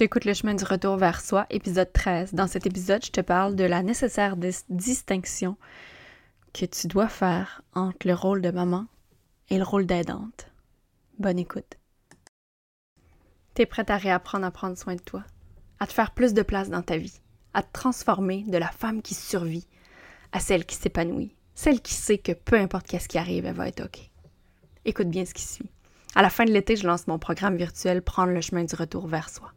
Tu écoutes le chemin du retour vers soi, épisode 13. Dans cet épisode, je te parle de la nécessaire distinction que tu dois faire entre le rôle de maman et le rôle d'aidante. Bonne écoute. T'es prête à réapprendre à prendre soin de toi, à te faire plus de place dans ta vie, à te transformer de la femme qui survit à celle qui s'épanouit, celle qui sait que peu importe qu'est-ce qui arrive, elle va être OK. Écoute bien ce qui suit. À la fin de l'été, je lance mon programme virtuel Prendre le chemin du retour vers soi.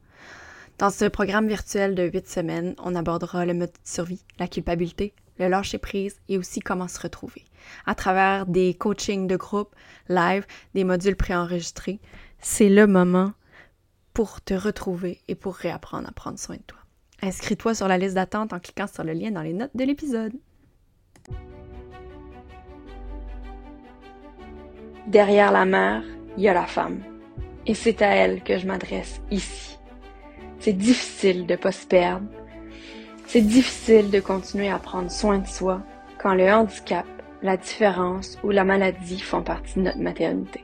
Dans ce programme virtuel de huit semaines, on abordera le mode de survie, la culpabilité, le lâcher prise et aussi comment se retrouver. À travers des coachings de groupe, live, des modules préenregistrés, c'est le moment pour te retrouver et pour réapprendre à prendre soin de toi. Inscris-toi sur la liste d'attente en cliquant sur le lien dans les notes de l'épisode. Derrière la mère, il y a la femme. Et c'est à elle que je m'adresse ici. C'est difficile de pas se perdre. C'est difficile de continuer à prendre soin de soi quand le handicap, la différence ou la maladie font partie de notre maternité.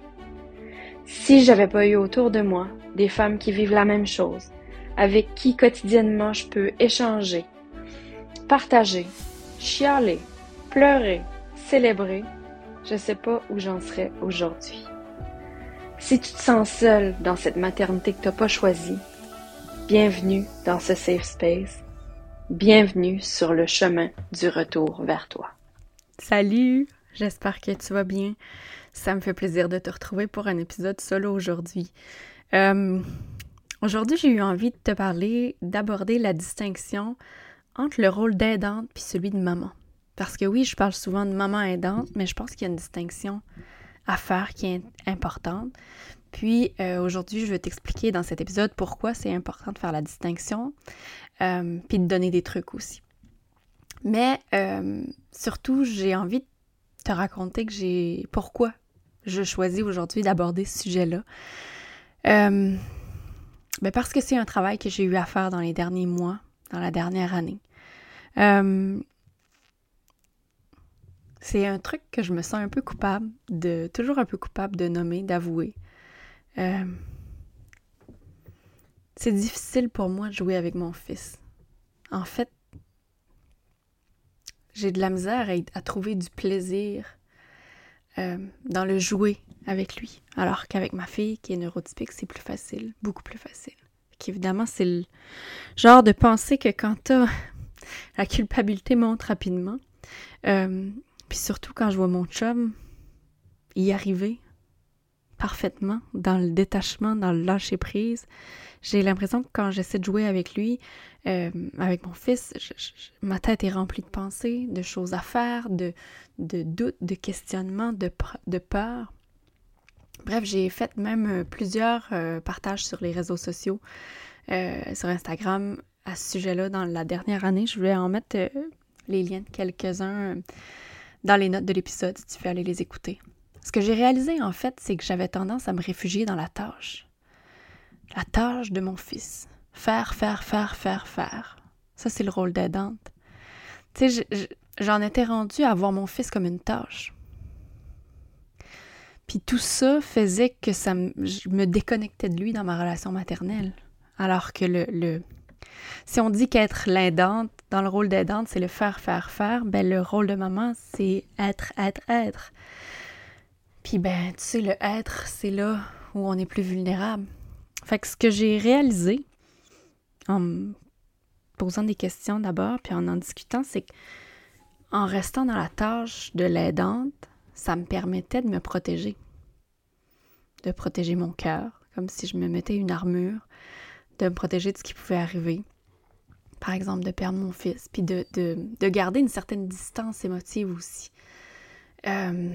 Si j'avais pas eu autour de moi des femmes qui vivent la même chose, avec qui quotidiennement je peux échanger, partager, chialer, pleurer, célébrer, je sais pas où j'en serais aujourd'hui. Si tu te sens seule dans cette maternité que t'as pas choisie, bienvenue dans ce safe space. Bienvenue sur le chemin du retour vers toi. Salut, j'espère que tu vas bien. Ça me fait plaisir de te retrouver pour un épisode solo aujourd'hui. Euh, aujourd'hui, j'ai eu envie de te parler, d'aborder la distinction entre le rôle d'aidante puis celui de maman. Parce que oui, je parle souvent de maman aidante, mais je pense qu'il y a une distinction à faire qui est importante. Puis euh, aujourd'hui, je vais t'expliquer dans cet épisode pourquoi c'est important de faire la distinction, euh, puis de donner des trucs aussi. Mais surtout, j'ai envie de te raconter que j'ai pourquoi je choisis aujourd'hui d'aborder ce sujet-là. Euh, ben parce que c'est un travail que j'ai eu à faire dans les derniers mois, dans la dernière année. Euh, c'est un truc que je me sens un peu coupable de, toujours un peu coupable de nommer, d'avouer. Euh, c'est difficile pour moi de jouer avec mon fils. En fait, j'ai de la misère à trouver du plaisir euh, dans le jouer avec lui. Alors qu'avec ma fille qui est neurotypique, c'est plus facile, beaucoup plus facile. Qu'évidemment, c'est le genre de pensée que quand t'as la culpabilité monte rapidement. Euh, puis surtout quand je vois mon chum y arriver parfaitement dans le détachement, dans le lâcher prise, j'ai l'impression que quand j'essaie de jouer avec lui, euh, avec mon fils, ma tête est remplie de pensées, de choses à faire, de, de doutes, de questionnements, de, de peur. Bref, j'ai fait même euh, plusieurs euh, partages sur les réseaux sociaux, sur Instagram, à ce sujet-là dans la dernière année. Je voulais en mettre les liens de quelques-uns dans les notes de l'épisode si tu veux aller les écouter. Ce que j'ai réalisé en fait, c'est que j'avais tendance à me réfugier dans la tâche la tâche de mon fils. Faire, faire, faire, faire, faire. Ça, c'est le rôle d'aidante. Tu sais, j'en étais rendue à voir mon fils comme une tâche. Puis tout ça faisait que ça je me déconnectais de lui dans ma relation maternelle. Alors que le, le si on dit qu'être l'aidante, dans le rôle d'aidante, c'est le faire, faire, faire, ben le rôle de maman, c'est être, être, être. Puis ben, tu sais, le être, c'est là où on est plus vulnérable. Fait que ce que j'ai réalisé en me posant des questions d'abord, puis en en discutant, c'est qu'en restant dans la tâche de l'aidante, ça me permettait de me protéger. De protéger mon cœur, comme si je me mettais une armure, de me protéger de ce qui pouvait arriver. Par exemple, de perdre mon fils, puis de, garder une certaine distance émotive aussi. Euh,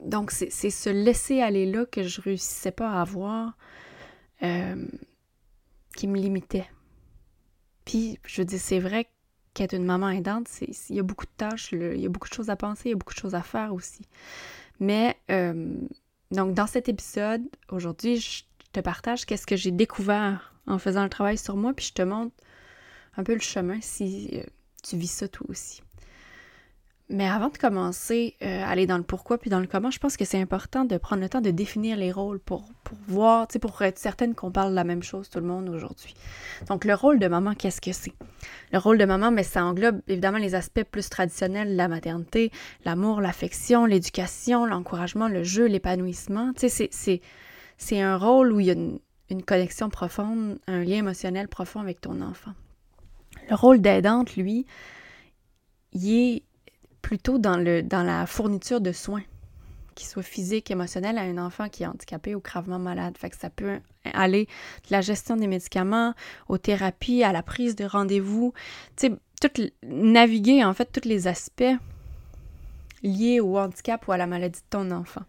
donc, c'est ce laisser-aller-là que je réussissais pas à avoir euh, qui me limitait. Puis, je dire, c'est vrai qu'être une maman aidante, il y a beaucoup de tâches, il y a beaucoup de choses à penser, il y a beaucoup de choses à faire aussi. Mais, euh, donc, dans cet épisode, aujourd'hui, je te partage qu'est-ce que j'ai découvert en faisant le travail sur moi, puis je te montre un peu le chemin si euh, tu vis ça toi aussi. Mais avant de commencer euh, aller dans le pourquoi puis dans le comment, je pense que c'est important de prendre le temps de définir les rôles pour, pour voir, pour être certaine qu'on parle la même chose tout le monde aujourd'hui. Donc, le rôle de maman, qu'est-ce que c'est? Le rôle de maman, mais ça englobe évidemment les aspects plus traditionnels la maternité, l'amour, l'affection, l'éducation, l'encouragement, le jeu, l'épanouissement. C'est un rôle où il y a une, une connexion profonde, un lien émotionnel profond avec ton enfant. Le rôle d'aidante, lui, il est plutôt dans, le, dans la fourniture de soins, qu'ils soient physiques, émotionnels, à un enfant qui est handicapé ou gravement malade. Fait que ça peut aller de la gestion des médicaments, aux thérapies, à la prise de rendez-vous. Tu sais, tout, naviguer en fait tous les aspects liés au handicap ou à la maladie de ton enfant.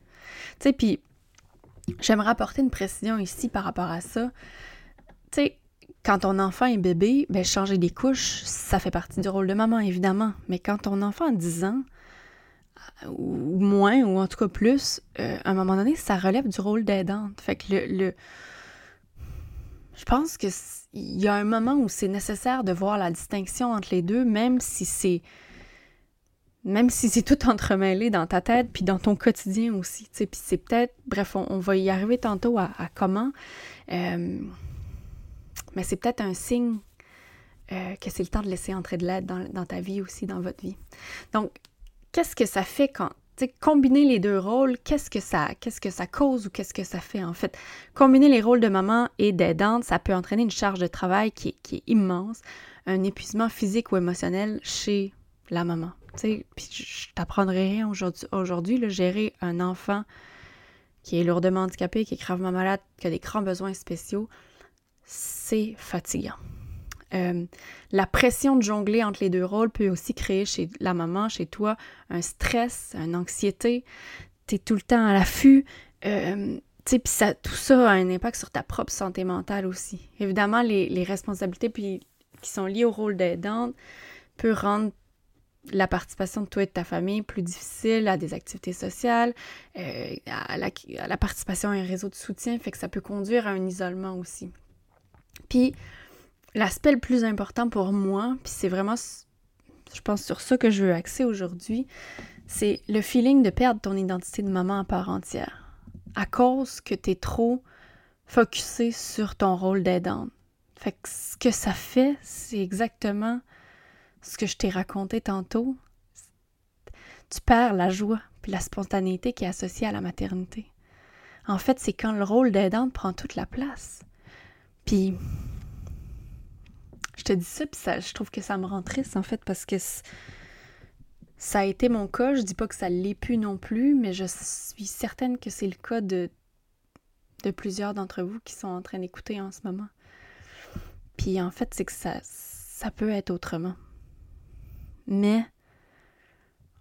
Tu sais, puis j'aimerais apporter une précision ici par rapport à ça. Tu sais, quand ton enfant est bébé, ben, changer des couches, ça fait partie du rôle de maman, évidemment. Mais quand ton enfant a 10 ans, euh, ou moins, ou en tout cas plus, euh, à un moment donné, ça relève du rôle d'aidante. Fait que le, Je pense qu'il y a un moment où c'est nécessaire de voir la distinction entre les deux, même si c'est... Même si c'est tout entremêlé dans ta tête, puis dans ton quotidien aussi. Puis c'est peut-être... Bref, on, va y arriver tantôt à, comment... Euh, mais c'est peut-être un signe euh, que c'est le temps de laisser entrer de l'aide dans, ta vie aussi, dans votre vie. Donc, qu'est-ce que ça fait quand, tu combiner les deux rôles, qu'est-ce que ça, qu'est-ce que ça cause ou qu'est-ce que ça fait en fait? Combiner les rôles de maman et d'aidante, ça peut entraîner une charge de travail qui est, immense, un épuisement physique ou émotionnel chez la maman. Puis je t'apprendrai rien aujourd'hui, aujourd'hui, gérer un enfant qui est lourdement handicapé, qui est gravement malade, qui a des grands besoins spéciaux, c'est fatigant. Euh, la pression de jongler entre les deux rôles peut aussi créer chez la maman, chez toi, un stress, une anxiété. Tu es tout le temps à l'affût. Euh, ça, tout ça a un impact sur ta propre santé mentale aussi. Évidemment, les, responsabilités puis, qui sont liées au rôle d'aidante peuvent rendre la participation de toi et de ta famille plus difficile à des activités sociales, euh, à, la, à, la, participation à un réseau de soutien, fait que ça peut conduire à un isolement aussi. Puis l'aspect le plus important pour moi, puis c'est vraiment, je pense, sur ça que je veux axer aujourd'hui, c'est le feeling de perdre ton identité de maman à part entière. À cause que tu es trop focusé sur ton rôle d'aidante. Fait que ce que ça fait, c'est exactement ce que je t'ai raconté tantôt. Tu perds la joie puis la spontanéité qui est associée à la maternité. En fait, c'est quand le rôle d'aidante prend toute la place. Puis, je te dis ça, puis ça, je trouve que ça me rend triste, en fait, parce que ça a été mon cas. Je dis pas que ça l'est plus non plus, mais je suis certaine que c'est le cas de, de plusieurs d'entre vous qui sont en train d'écouter en ce moment. Puis, en fait, c'est que ça, ça peut être autrement. Mais,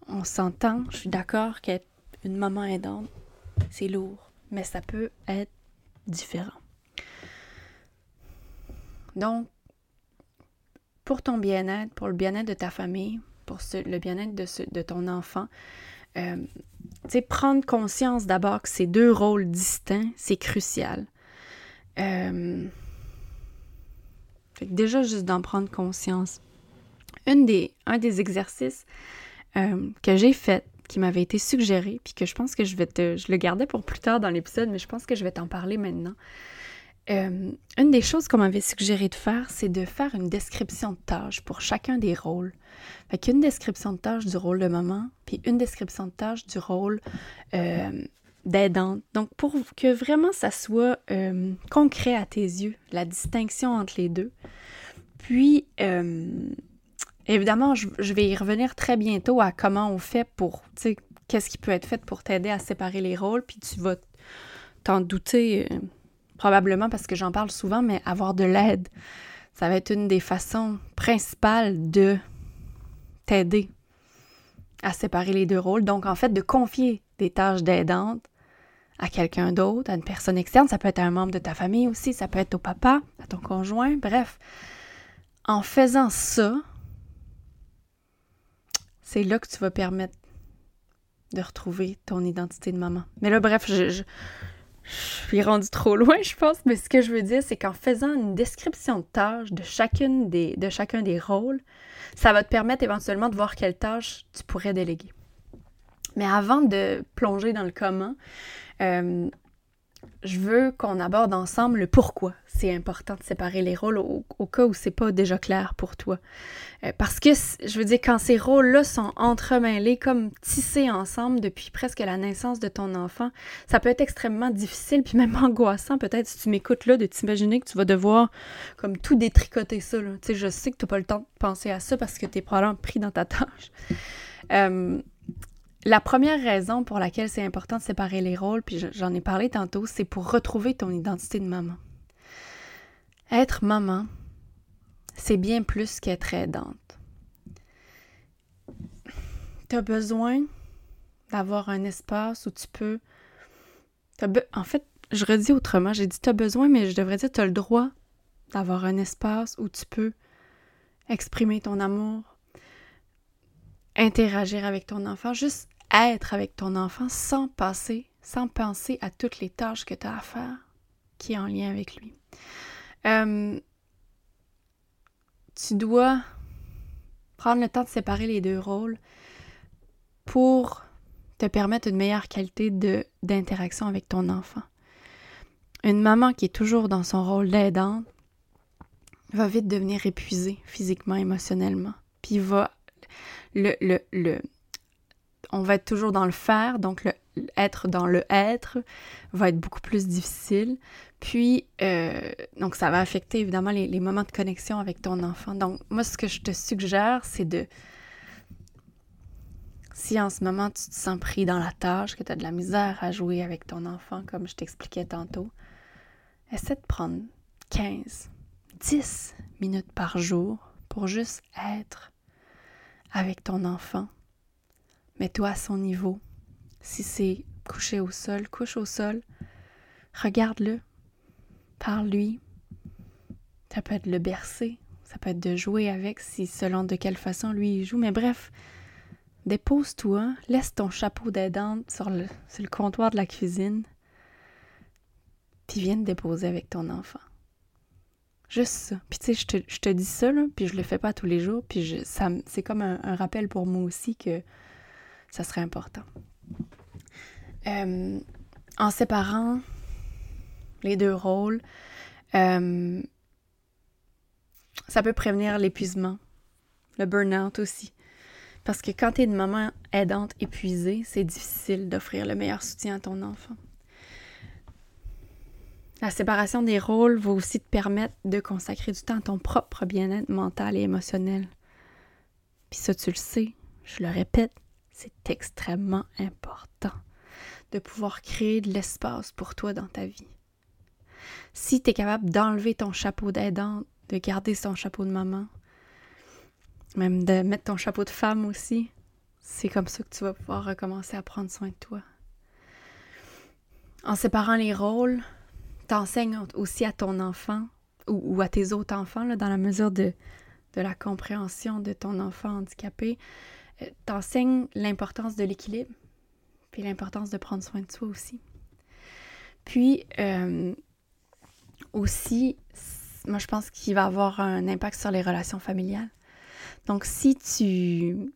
on s'entend, je suis d'accord qu'être une maman aidante, c'est lourd, mais ça peut être différent. Donc, pour ton bien-être, pour le bien-être de ta famille, pour le bien-être de, ton enfant, euh, prendre conscience d'abord que ces deux rôles distincts, c'est crucial. Euh, déjà, juste d'en prendre conscience. Une des, un des exercices euh, que j'ai fait, qui m'avait été suggéré, puis que je pense que je vais te. Je le gardais pour plus tard dans l'épisode, mais je pense que je vais t'en parler maintenant. Euh, une des choses qu'on m'avait suggéré de faire, c'est de faire une description de tâches pour chacun des rôles. Fait qu'une description de tâche du rôle de maman, puis une description de tâche du rôle euh, d'aidante. Donc, pour que vraiment ça soit euh, concret à tes yeux, la distinction entre les deux. Puis, évidemment, je, je, vais y revenir très bientôt à comment on fait pour, tu sais, qu'est-ce qui peut être fait pour t'aider à séparer les rôles, puis tu vas t'en douter probablement parce que j'en parle souvent, mais avoir de l'aide, ça va être une des façons principales de t'aider à séparer les deux rôles. Donc, en fait, de confier des tâches d'aidante à quelqu'un d'autre, à une personne externe. Ça peut être un membre de ta famille aussi, ça peut être au papa, à ton conjoint, bref. En faisant ça, c'est là que tu vas permettre de retrouver ton identité de maman. Mais là, bref, je, je suis rendue trop loin, je pense, mais ce que je veux dire, c'est qu'en faisant une description de tâches de, chacune des, de chacun des rôles, ça va te permettre éventuellement de voir quelles tâches tu pourrais déléguer. Mais avant de plonger dans le comment, euh, je veux qu'on aborde ensemble le pourquoi c'est important de séparer les rôles au, cas où c'est pas déjà clair pour toi. Euh, parce que, je veux dire, quand ces rôles-là sont entremêlés, comme tissés ensemble depuis presque la naissance de ton enfant, ça peut être extrêmement difficile, puis même angoissant peut-être si tu m'écoutes là, de t'imaginer que tu vas devoir comme tout détricoter ça. Tu sais, je sais que tu n'as pas le temps de penser à ça parce que tu es probablement pris dans ta tâche. Euh, la première raison pour laquelle c'est important de séparer les rôles, puis j'en ai parlé tantôt, c'est pour retrouver ton identité de maman. Être maman, c'est bien plus qu'être aidante. Tu as besoin d'avoir un espace où tu peux... En fait, je redis autrement, j'ai dit tu as besoin, mais je devrais dire tu as le droit d'avoir un espace où tu peux exprimer ton amour, interagir avec ton enfant, juste être avec ton enfant sans passer, sans penser à toutes les tâches que tu as à faire qui est en lien avec lui. Euh, tu dois prendre le temps de séparer les deux rôles pour te permettre une meilleure qualité d'interaction avec ton enfant. Une maman qui est toujours dans son rôle d'aidante va vite devenir épuisée physiquement, émotionnellement. Puis va le, le, le, on va être toujours dans le faire, donc le être dans le être va être beaucoup plus difficile. Puis, euh, donc ça va affecter évidemment les, les, moments de connexion avec ton enfant. Donc, moi, ce que je te suggère, c'est de... Si en ce moment tu te sens pris dans la tâche, que tu as de la misère à jouer avec ton enfant, comme je t'expliquais tantôt, essaie de prendre 15, 10 minutes par jour pour juste être avec ton enfant Mets-toi à son niveau. Si c'est coucher au sol, couche au sol. Regarde-le. Parle-lui. Ça peut être le bercer. Ça peut être de jouer avec si selon de quelle façon lui il joue. Mais bref, dépose-toi. Laisse ton chapeau d'aidante sur le, sur le comptoir de la cuisine. Puis viens te déposer avec ton enfant. Juste ça. Puis tu sais, je te, dis ça, puis je le fais pas tous les jours. Puis c'est comme un rappel pour moi aussi que ça serait important. Euh, en séparant les deux rôles, euh, ça peut prévenir l'épuisement, le burn-out aussi. Parce que quand tu es une maman aidante épuisée, c'est difficile d'offrir le meilleur soutien à ton enfant. La séparation des rôles va aussi te permettre de consacrer du temps à ton propre bien-être mental et émotionnel. Puis ça, tu le sais, je le répète, c'est extrêmement important de pouvoir créer de l'espace pour toi dans ta vie. Si tu es capable d'enlever ton chapeau d'aidant, de garder ton chapeau de maman, même de mettre ton chapeau de femme aussi, c'est comme ça que tu vas pouvoir recommencer à prendre soin de toi. En séparant les rôles, t'enseignes aussi à ton enfant ou, à tes autres enfants, dans la mesure de, de la compréhension de ton enfant handicapé, t'enseignes l'importance de l'équilibre, puis l'importance de prendre soin de soi aussi. Puis euh, aussi, moi je pense qu'il va avoir un impact sur les relations familiales. Donc si tu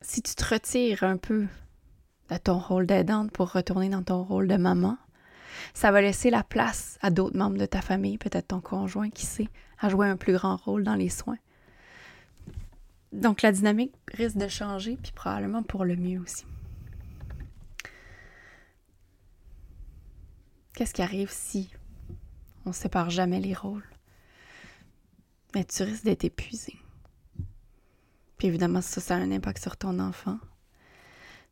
si tu te retires un peu de ton rôle d'aidante pour retourner dans ton rôle de maman, ça va laisser la place à d'autres membres de ta famille, peut-être ton conjoint qui sait, à jouer un plus grand rôle dans les soins. Donc la dynamique risque de changer, puis probablement pour le mieux aussi. Qu'est-ce qui arrive si on ne sépare jamais les rôles? Mais tu risques d'être épuisé. Puis évidemment, ça, ça a un impact sur ton enfant.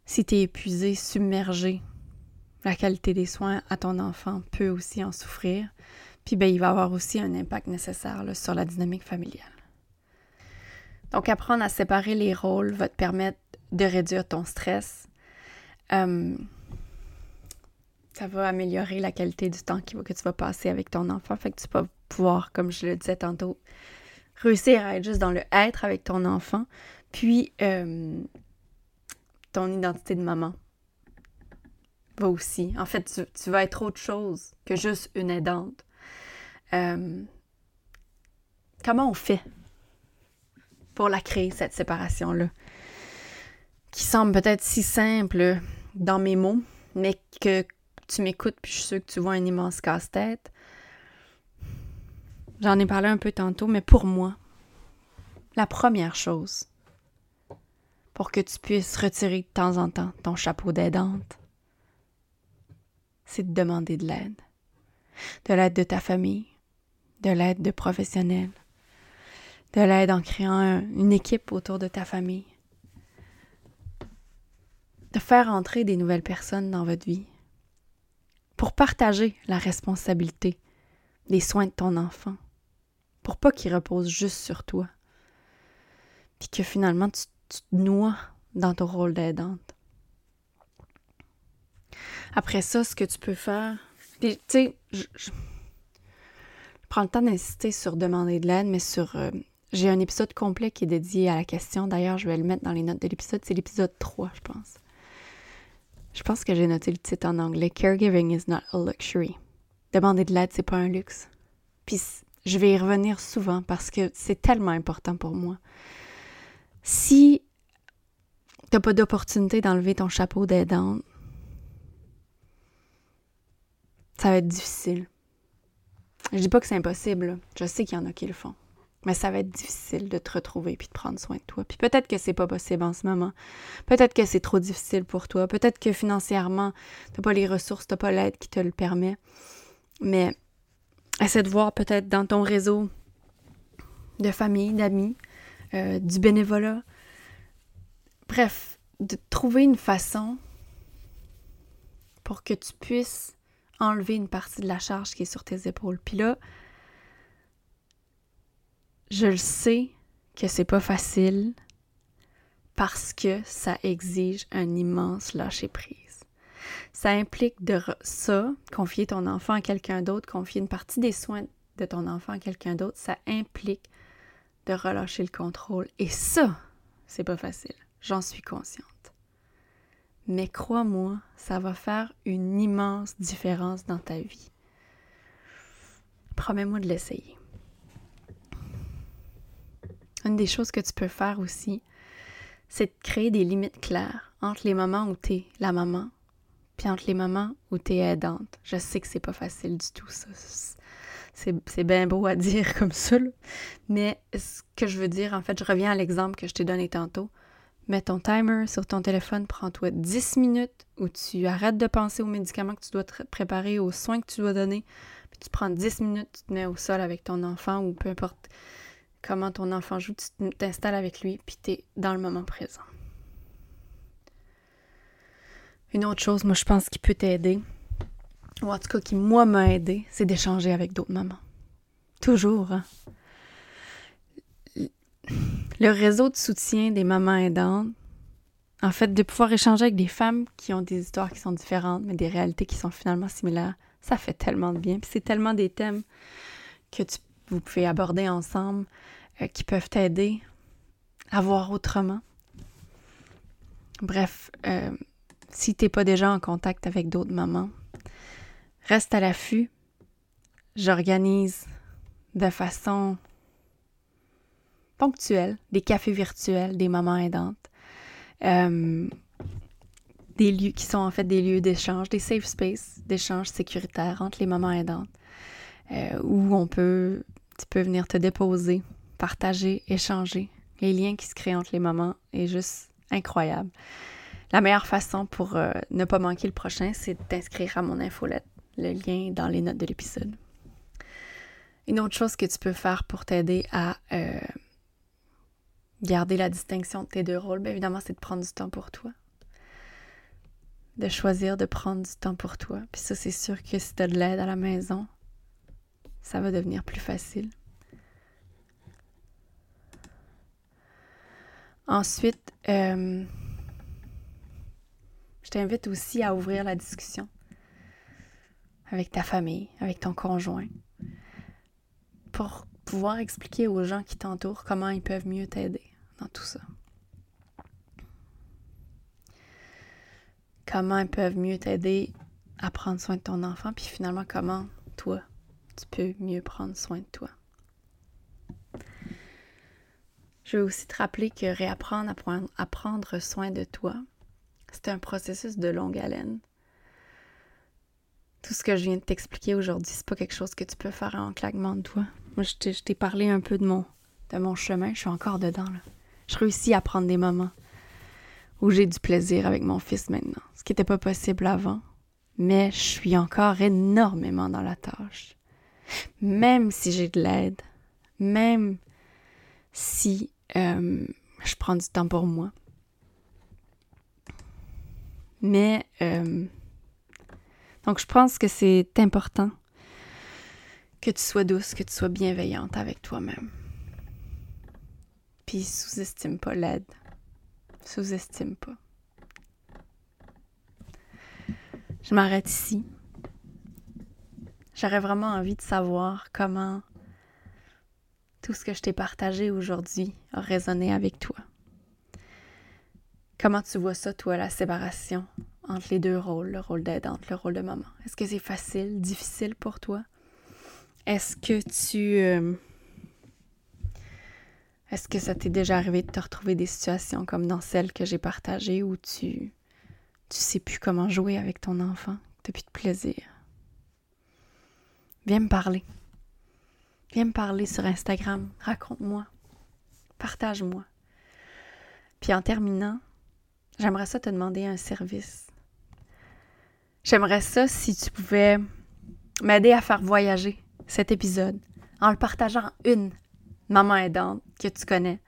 Si tu es épuisé, submergé, la qualité des soins à ton enfant peut aussi en souffrir. Puis ben, il va avoir aussi un impact nécessaire sur la dynamique familiale. Donc, apprendre à séparer les rôles va te permettre de réduire ton stress. Euh, ça va améliorer la qualité du temps que tu vas passer avec ton enfant. Fait que tu vas pouvoir, comme je le disais tantôt, réussir à être juste dans le être avec ton enfant, puis euh, ton identité de maman va aussi. En fait, tu, vas être autre chose que juste une aidante. Euh, comment on fait pour la créer, cette séparation-là? Qui semble peut-être si simple dans mes mots, mais que tu m'écoutes, puis je suis sûre que tu vois un immense casse-tête. J'en ai parlé un peu tantôt, mais pour moi, la première chose pour que tu puisses retirer de temps en temps ton chapeau d'aidante, c'est de demander de l'aide. De l'aide de ta famille, de l'aide de professionnels, de l'aide en créant une équipe autour de ta famille, de faire entrer des nouvelles personnes dans votre vie. Pour partager la responsabilité des soins de ton enfant, pour pas qu'il repose juste sur toi, puis que finalement tu, te noies dans ton rôle d'aidante. Après ça, ce que tu peux faire, tu sais, je, prends le temps d'insister sur demander de l'aide, mais sur euh, j'ai un épisode complet qui est dédié à la question. D'ailleurs, je vais le mettre dans les notes de l'épisode. C'est l'épisode 3, je pense. Je pense que j'ai noté le titre en anglais. Caregiving is not a luxury. Demander de l'aide, c'est pas un luxe. Puis je vais y revenir souvent parce que c'est tellement important pour moi. Si t'as pas d'opportunité d'enlever ton chapeau d'aidante, ça va être difficile. Je dis pas que c'est impossible. Je sais qu'il y en a qui le font. Mais ça va être difficile de te retrouver puis de prendre soin de toi. Puis peut-être que c'est pas possible en ce moment. Peut-être que c'est trop difficile pour toi. Peut-être que financièrement, t'as pas les ressources, t'as pas l'aide qui te le permet. Mais essaie de voir peut-être dans ton réseau de famille, d'amis, euh, du bénévolat. Bref, de trouver une façon pour que tu puisses enlever une partie de la charge qui est sur tes épaules. Puis là, je le sais que c'est pas facile parce que ça exige un immense lâcher-prise. Ça implique de ça, confier ton enfant à quelqu'un d'autre, confier une partie des soins de ton enfant à quelqu'un d'autre, ça implique de relâcher le contrôle. Et ça, c'est pas facile. J'en suis consciente. Mais crois-moi, ça va faire une immense différence dans ta vie. Promets-moi de l'essayer. Une des choses que tu peux faire aussi, c'est de créer des limites claires entre les moments où tu es la maman, puis entre les moments où tu es aidante. Je sais que c'est pas facile du tout, ça. C'est bien beau à dire comme ça, mais ce que je veux dire, en fait, je reviens à l'exemple que je t'ai donné tantôt. Mets ton timer sur ton téléphone, prends-toi 10 minutes où tu arrêtes de penser aux médicaments que tu dois préparer, aux soins que tu dois donner, puis tu prends 10 minutes, tu te mets au sol avec ton enfant ou peu importe comment ton enfant joue, tu t'installes avec lui, puis tu es dans le moment présent. Une autre chose, moi, je pense qui peut t'aider, ou en tout cas qui, moi, m'a aidé, c'est d'échanger avec d'autres mamans. Toujours, hein? Le réseau de soutien des mamans aidantes, en fait, de pouvoir échanger avec des femmes qui ont des histoires qui sont différentes, mais des réalités qui sont finalement similaires, ça fait tellement de bien. Puis c'est tellement des thèmes que tu vous pouvez aborder ensemble euh, qui peuvent t'aider à voir autrement. Bref, euh, si tu n'es pas déjà en contact avec d'autres mamans, reste à l'affût. J'organise de façon ponctuelle des cafés virtuels des mamans aidantes. Euh, des lieux qui sont en fait des lieux d'échange, des safe spaces d'échange sécuritaires entre les mamans aidantes, où on peut tu peux venir te déposer, partager, échanger. Les liens qui se créent entre les mamans est juste incroyable. La meilleure façon pour euh, ne pas manquer le prochain, c'est de t'inscrire à mon infolette. Le lien est dans les notes de l'épisode. Une autre chose que tu peux faire pour t'aider à euh, garder la distinction de tes deux rôles, bien évidemment, c'est de prendre du temps pour toi. De choisir de prendre du temps pour toi. Puis ça, c'est sûr que si tu as de l'aide à la maison, ça va devenir plus facile. Ensuite, euh, je t'invite aussi à ouvrir la discussion avec ta famille, avec ton conjoint, pour pouvoir expliquer aux gens qui t'entourent comment ils peuvent mieux t'aider dans tout ça. comment elles peuvent mieux t'aider à prendre soin de ton enfant, puis finalement comment toi, tu peux mieux prendre soin de toi. Je veux aussi te rappeler que réapprendre à prendre, soin de toi, c'est un processus de longue haleine. Tout ce que je viens de t'expliquer aujourd'hui, c'est pas quelque chose que tu peux faire en claquement de doigts. Moi, je t'ai parlé un peu de mon, de mon chemin, je suis encore dedans. Je réussis à prendre des moments où j'ai du plaisir avec mon fils maintenant, ce qui n'était pas possible avant. Mais je suis encore énormément dans la tâche. Même si j'ai de l'aide, même si euh, je prends du temps pour moi. Mais euh, donc je pense que c'est important que tu sois douce, que tu sois bienveillante avec toi-même. Puis sous-estime pas l'aide. Sous-estime pas. Je m'arrête ici. J'aurais vraiment envie de savoir comment tout ce que je t'ai partagé aujourd'hui a résonné avec toi. Comment tu vois ça, toi, la séparation entre les deux rôles, le rôle d'aidante, le rôle de maman? Est-ce que c'est facile, difficile pour toi? Est-ce que tu... Euh, est-ce que ça t'est déjà arrivé de te retrouver des situations comme dans celle que j'ai partagée où tu tu sais plus comment jouer avec ton enfant, t'as plus de plaisir? Viens me parler. Viens me parler sur Instagram, raconte-moi, partage-moi. Puis en terminant, j'aimerais ça te demander un service. J'aimerais ça si tu pouvais m'aider à faire voyager cet épisode en le partageant une maman aidante que tu connais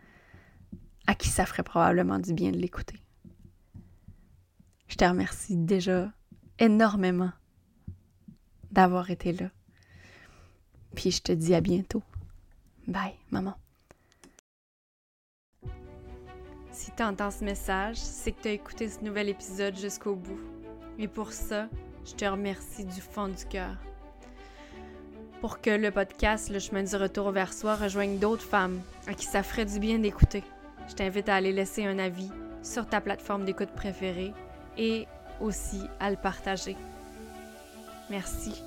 à qui ça ferait probablement du bien de l'écouter. Je te remercie déjà énormément d'avoir été là. Puis je te dis à bientôt. Bye, maman. Si tu entends ce message, c'est que tu as écouté ce nouvel épisode jusqu'au bout. Et pour ça, je te remercie du fond du cœur. Pour que le podcast Le chemin du retour vers soi rejoigne d'autres femmes à qui ça ferait du bien d'écouter, je t'invite à aller laisser un avis sur ta plateforme d'écoute préférée et aussi à le partager. Merci